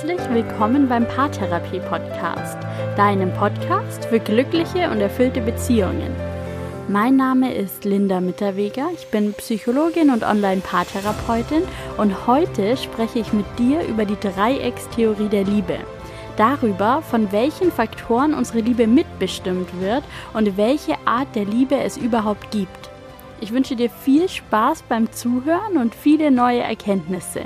herzlich willkommen beim Paartherapie Podcast, deinem Podcast für glückliche und erfüllte Beziehungen. Mein Name ist Linda Mitterweger, ich bin Psychologin und Online-Paartherapeutin und heute spreche ich mit dir über die Dreieckstheorie der Liebe. Darüber, von welchen Faktoren unsere Liebe mitbestimmt wird und welche Art der Liebe es überhaupt gibt. Ich wünsche dir viel Spaß beim Zuhören und viele neue Erkenntnisse.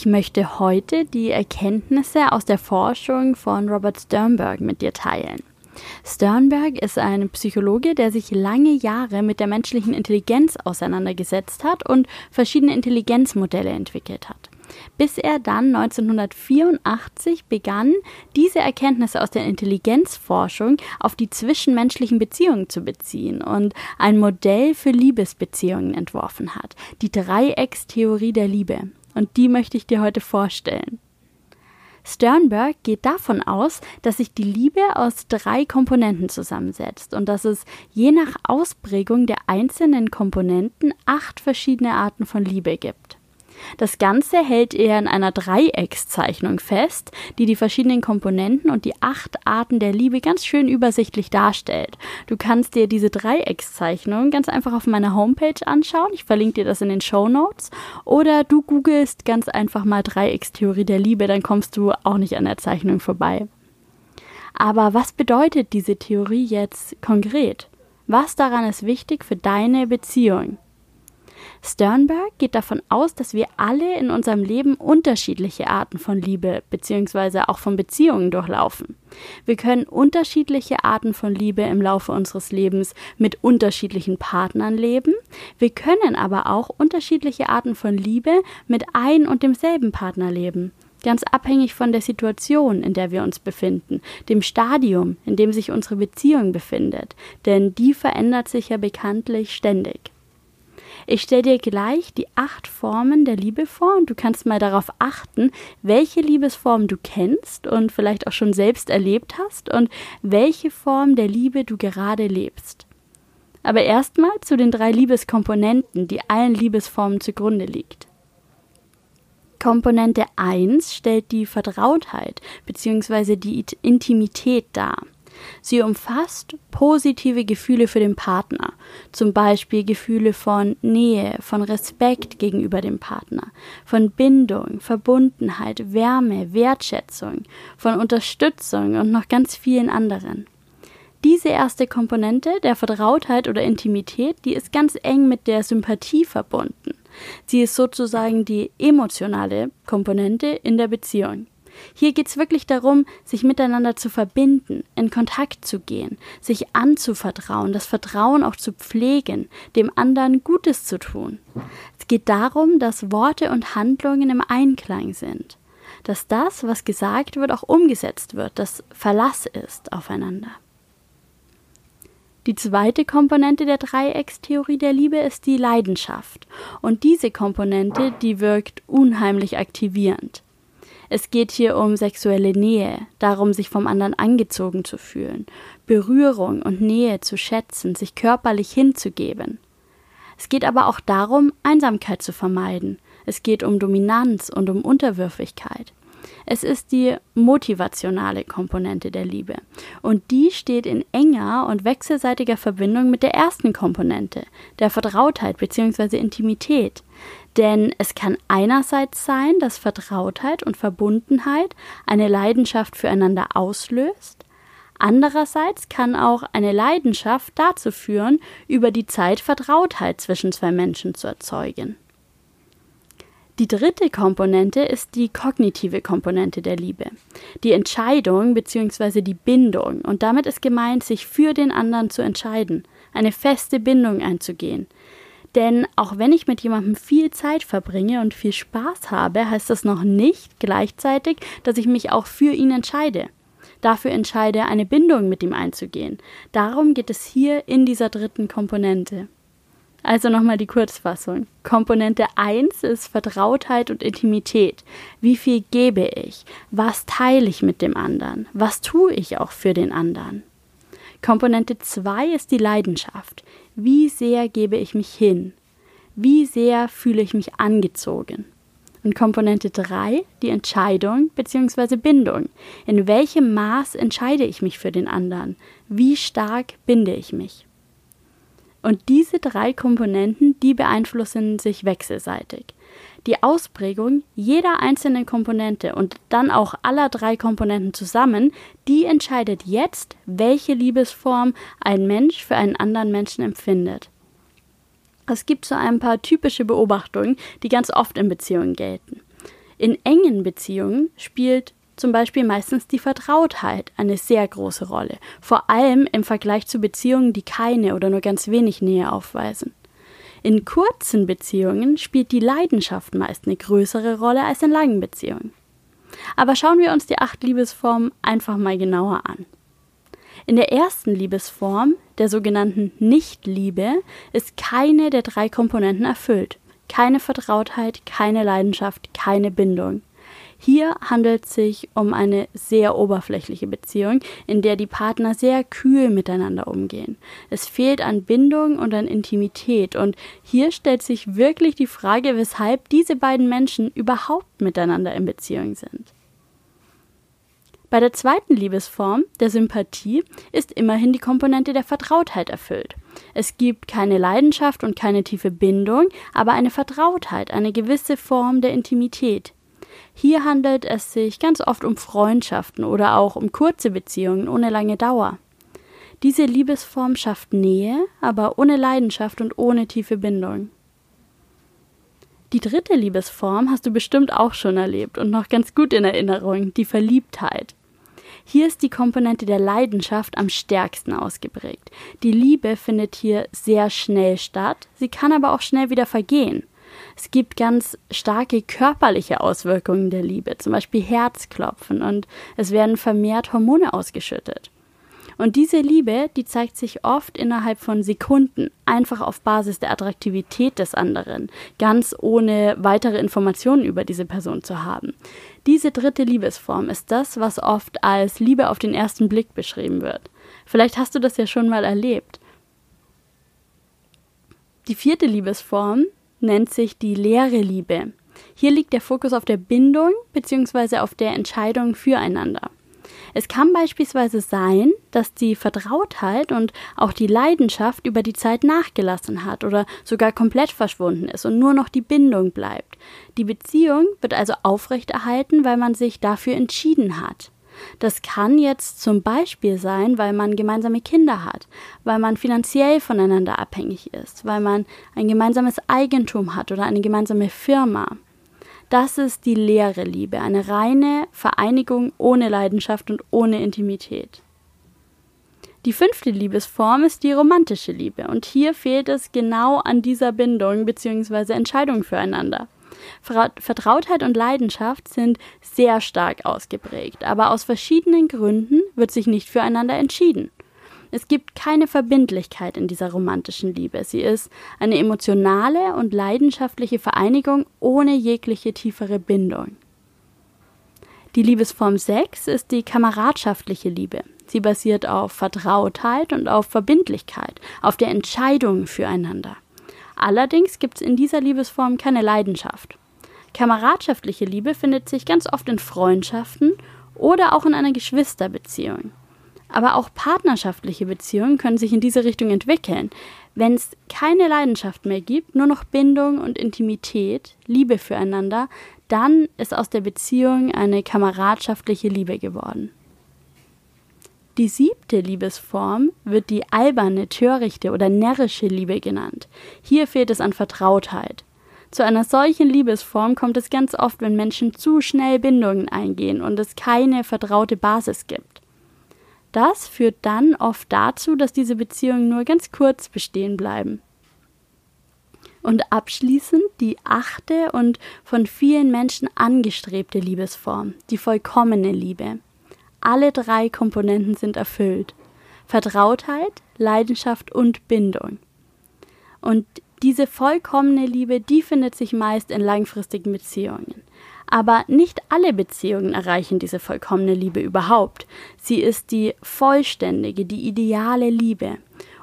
Ich möchte heute die Erkenntnisse aus der Forschung von Robert Sternberg mit dir teilen. Sternberg ist ein Psychologe, der sich lange Jahre mit der menschlichen Intelligenz auseinandergesetzt hat und verschiedene Intelligenzmodelle entwickelt hat. Bis er dann 1984 begann, diese Erkenntnisse aus der Intelligenzforschung auf die zwischenmenschlichen Beziehungen zu beziehen und ein Modell für Liebesbeziehungen entworfen hat, die Dreieckstheorie der Liebe und die möchte ich dir heute vorstellen. Sternberg geht davon aus, dass sich die Liebe aus drei Komponenten zusammensetzt und dass es je nach Ausprägung der einzelnen Komponenten acht verschiedene Arten von Liebe gibt. Das Ganze hält er in einer Dreieckszeichnung fest, die die verschiedenen Komponenten und die acht Arten der Liebe ganz schön übersichtlich darstellt. Du kannst dir diese Dreieckszeichnung ganz einfach auf meiner Homepage anschauen. Ich verlinke dir das in den Show Notes. Oder du googelst ganz einfach mal Dreieckstheorie der Liebe, dann kommst du auch nicht an der Zeichnung vorbei. Aber was bedeutet diese Theorie jetzt konkret? Was daran ist wichtig für deine Beziehung? Sternberg geht davon aus, dass wir alle in unserem Leben unterschiedliche Arten von Liebe bzw. auch von Beziehungen durchlaufen. Wir können unterschiedliche Arten von Liebe im Laufe unseres Lebens mit unterschiedlichen Partnern leben. Wir können aber auch unterschiedliche Arten von Liebe mit ein und demselben Partner leben ganz abhängig von der Situation, in der wir uns befinden, dem Stadium, in dem sich unsere Beziehung befindet, denn die verändert sich ja bekanntlich ständig. Ich stelle dir gleich die acht Formen der Liebe vor und du kannst mal darauf achten, welche Liebesform du kennst und vielleicht auch schon selbst erlebt hast und welche Form der Liebe du gerade lebst. Aber erstmal zu den drei Liebeskomponenten, die allen Liebesformen zugrunde liegt. Komponente 1 stellt die Vertrautheit bzw. die Intimität dar. Sie umfasst positive Gefühle für den Partner, zum Beispiel Gefühle von Nähe, von Respekt gegenüber dem Partner, von Bindung, Verbundenheit, Wärme, Wertschätzung, von Unterstützung und noch ganz vielen anderen. Diese erste Komponente der Vertrautheit oder Intimität, die ist ganz eng mit der Sympathie verbunden. Sie ist sozusagen die emotionale Komponente in der Beziehung. Hier geht es wirklich darum, sich miteinander zu verbinden, in Kontakt zu gehen, sich anzuvertrauen, das Vertrauen auch zu pflegen, dem anderen Gutes zu tun. Es geht darum, dass Worte und Handlungen im Einklang sind, dass das, was gesagt wird, auch umgesetzt wird, dass Verlass ist aufeinander. Die zweite Komponente der Dreieckstheorie der Liebe ist die Leidenschaft. Und diese Komponente, die wirkt unheimlich aktivierend. Es geht hier um sexuelle Nähe, darum, sich vom anderen angezogen zu fühlen, Berührung und Nähe zu schätzen, sich körperlich hinzugeben. Es geht aber auch darum, Einsamkeit zu vermeiden. Es geht um Dominanz und um Unterwürfigkeit. Es ist die motivationale Komponente der Liebe. Und die steht in enger und wechselseitiger Verbindung mit der ersten Komponente, der Vertrautheit bzw. Intimität. Denn es kann einerseits sein, dass Vertrautheit und Verbundenheit eine Leidenschaft füreinander auslöst, andererseits kann auch eine Leidenschaft dazu führen, über die Zeit Vertrautheit zwischen zwei Menschen zu erzeugen. Die dritte Komponente ist die kognitive Komponente der Liebe. Die Entscheidung bzw. die Bindung. Und damit ist gemeint, sich für den anderen zu entscheiden, eine feste Bindung einzugehen. Denn auch wenn ich mit jemandem viel Zeit verbringe und viel Spaß habe, heißt das noch nicht gleichzeitig, dass ich mich auch für ihn entscheide. Dafür entscheide, eine Bindung mit ihm einzugehen. Darum geht es hier in dieser dritten Komponente. Also nochmal die Kurzfassung. Komponente 1 ist Vertrautheit und Intimität. Wie viel gebe ich? Was teile ich mit dem anderen? Was tue ich auch für den anderen? Komponente 2 ist die Leidenschaft. Wie sehr gebe ich mich hin? Wie sehr fühle ich mich angezogen? Und Komponente 3, die Entscheidung bzw. Bindung. In welchem Maß entscheide ich mich für den anderen? Wie stark binde ich mich? Und diese drei Komponenten, die beeinflussen sich wechselseitig. Die Ausprägung jeder einzelnen Komponente und dann auch aller drei Komponenten zusammen, die entscheidet jetzt, welche Liebesform ein Mensch für einen anderen Menschen empfindet. Es gibt so ein paar typische Beobachtungen, die ganz oft in Beziehungen gelten. In engen Beziehungen spielt zum Beispiel meistens die Vertrautheit eine sehr große Rolle, vor allem im Vergleich zu Beziehungen, die keine oder nur ganz wenig Nähe aufweisen. In kurzen Beziehungen spielt die Leidenschaft meist eine größere Rolle als in langen Beziehungen. Aber schauen wir uns die acht Liebesformen einfach mal genauer an. In der ersten Liebesform, der sogenannten Nichtliebe, ist keine der drei Komponenten erfüllt. Keine Vertrautheit, keine Leidenschaft, keine Bindung. Hier handelt es sich um eine sehr oberflächliche Beziehung, in der die Partner sehr kühl miteinander umgehen. Es fehlt an Bindung und an Intimität und hier stellt sich wirklich die Frage, weshalb diese beiden Menschen überhaupt miteinander in Beziehung sind. Bei der zweiten Liebesform, der Sympathie, ist immerhin die Komponente der Vertrautheit erfüllt. Es gibt keine Leidenschaft und keine tiefe Bindung, aber eine Vertrautheit, eine gewisse Form der Intimität. Hier handelt es sich ganz oft um Freundschaften oder auch um kurze Beziehungen ohne lange Dauer. Diese Liebesform schafft Nähe, aber ohne Leidenschaft und ohne tiefe Bindung. Die dritte Liebesform hast du bestimmt auch schon erlebt und noch ganz gut in Erinnerung, die Verliebtheit. Hier ist die Komponente der Leidenschaft am stärksten ausgeprägt. Die Liebe findet hier sehr schnell statt, sie kann aber auch schnell wieder vergehen. Es gibt ganz starke körperliche Auswirkungen der Liebe, zum Beispiel Herzklopfen und es werden vermehrt Hormone ausgeschüttet. Und diese Liebe, die zeigt sich oft innerhalb von Sekunden, einfach auf Basis der Attraktivität des anderen, ganz ohne weitere Informationen über diese Person zu haben. Diese dritte Liebesform ist das, was oft als Liebe auf den ersten Blick beschrieben wird. Vielleicht hast du das ja schon mal erlebt. Die vierte Liebesform nennt sich die leere Liebe. Hier liegt der Fokus auf der Bindung bzw. auf der Entscheidung füreinander. Es kann beispielsweise sein, dass die Vertrautheit und auch die Leidenschaft über die Zeit nachgelassen hat oder sogar komplett verschwunden ist und nur noch die Bindung bleibt. Die Beziehung wird also aufrechterhalten, weil man sich dafür entschieden hat. Das kann jetzt zum Beispiel sein, weil man gemeinsame Kinder hat, weil man finanziell voneinander abhängig ist, weil man ein gemeinsames Eigentum hat oder eine gemeinsame Firma. Das ist die leere Liebe, eine reine Vereinigung ohne Leidenschaft und ohne Intimität. Die fünfte Liebesform ist die romantische Liebe und hier fehlt es genau an dieser Bindung bzw. Entscheidung füreinander. Vertrautheit und Leidenschaft sind sehr stark ausgeprägt, aber aus verschiedenen Gründen wird sich nicht füreinander entschieden. Es gibt keine Verbindlichkeit in dieser romantischen Liebe. Sie ist eine emotionale und leidenschaftliche Vereinigung ohne jegliche tiefere Bindung. Die Liebesform 6 ist die kameradschaftliche Liebe. Sie basiert auf Vertrautheit und auf Verbindlichkeit, auf der Entscheidung füreinander. Allerdings gibt es in dieser Liebesform keine Leidenschaft. Kameradschaftliche Liebe findet sich ganz oft in Freundschaften oder auch in einer Geschwisterbeziehung. Aber auch partnerschaftliche Beziehungen können sich in diese Richtung entwickeln. Wenn es keine Leidenschaft mehr gibt, nur noch Bindung und Intimität, Liebe füreinander, dann ist aus der Beziehung eine kameradschaftliche Liebe geworden. Die siebte Liebesform wird die alberne, törichte oder närrische Liebe genannt. Hier fehlt es an Vertrautheit. Zu einer solchen Liebesform kommt es ganz oft, wenn Menschen zu schnell Bindungen eingehen und es keine vertraute Basis gibt. Das führt dann oft dazu, dass diese Beziehungen nur ganz kurz bestehen bleiben. Und abschließend die achte und von vielen Menschen angestrebte Liebesform, die vollkommene Liebe. Alle drei Komponenten sind erfüllt. Vertrautheit, Leidenschaft und Bindung. Und Diese vollkommene Liebe, die findet sich meist in langfristigen Beziehungen. Aber nicht alle Beziehungen erreichen diese vollkommene Liebe überhaupt. Sie ist die vollständige, die ideale Liebe.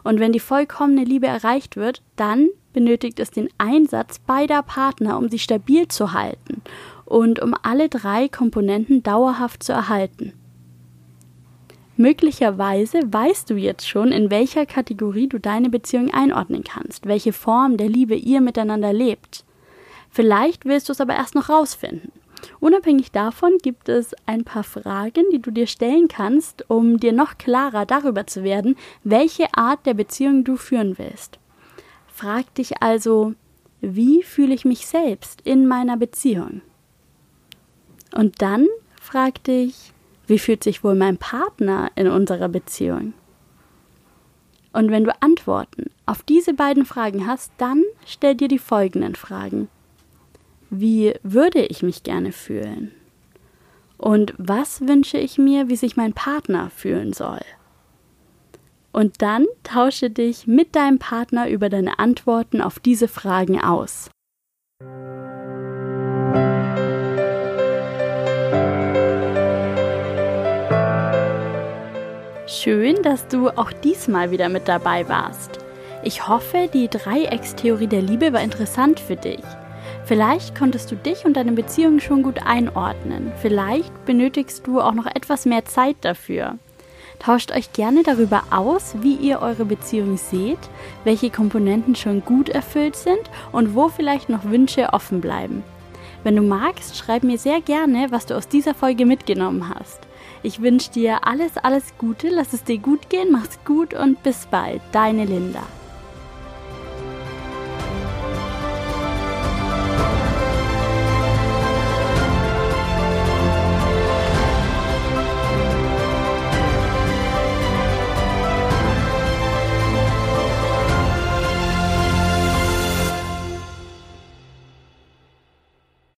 Und wenn die vollkommene Liebe erreicht wird, dann benötigt es den Einsatz beider Partner, um sie stabil zu halten und um alle drei Komponenten dauerhaft zu erhalten. Möglicherweise weißt du jetzt schon, in welcher Kategorie du deine Beziehung einordnen kannst, welche Form der Liebe ihr miteinander lebt. Vielleicht willst du es aber erst noch rausfinden. Unabhängig davon gibt es ein paar Fragen, die du dir stellen kannst, um dir noch klarer darüber zu werden, welche Art der Beziehung du führen willst. Frag dich also, wie fühle ich mich selbst in meiner Beziehung? Und dann frag dich, wie fühlt sich wohl mein Partner in unserer Beziehung? Und wenn du Antworten auf diese beiden Fragen hast, dann stell dir die folgenden Fragen. Wie würde ich mich gerne fühlen? Und was wünsche ich mir, wie sich mein Partner fühlen soll? Und dann tausche dich mit deinem Partner über deine Antworten auf diese Fragen aus. Schön, dass du auch diesmal wieder mit dabei warst. Ich hoffe, die Dreieckstheorie der Liebe war interessant für dich. Vielleicht konntest du dich und deine Beziehung schon gut einordnen. Vielleicht benötigst du auch noch etwas mehr Zeit dafür. Tauscht euch gerne darüber aus, wie ihr eure Beziehung seht, welche Komponenten schon gut erfüllt sind und wo vielleicht noch Wünsche offen bleiben. Wenn du magst, schreib mir sehr gerne, was du aus dieser Folge mitgenommen hast. Ich wünsche dir alles, alles Gute, lass es dir gut gehen, mach's gut und bis bald. Deine Linda.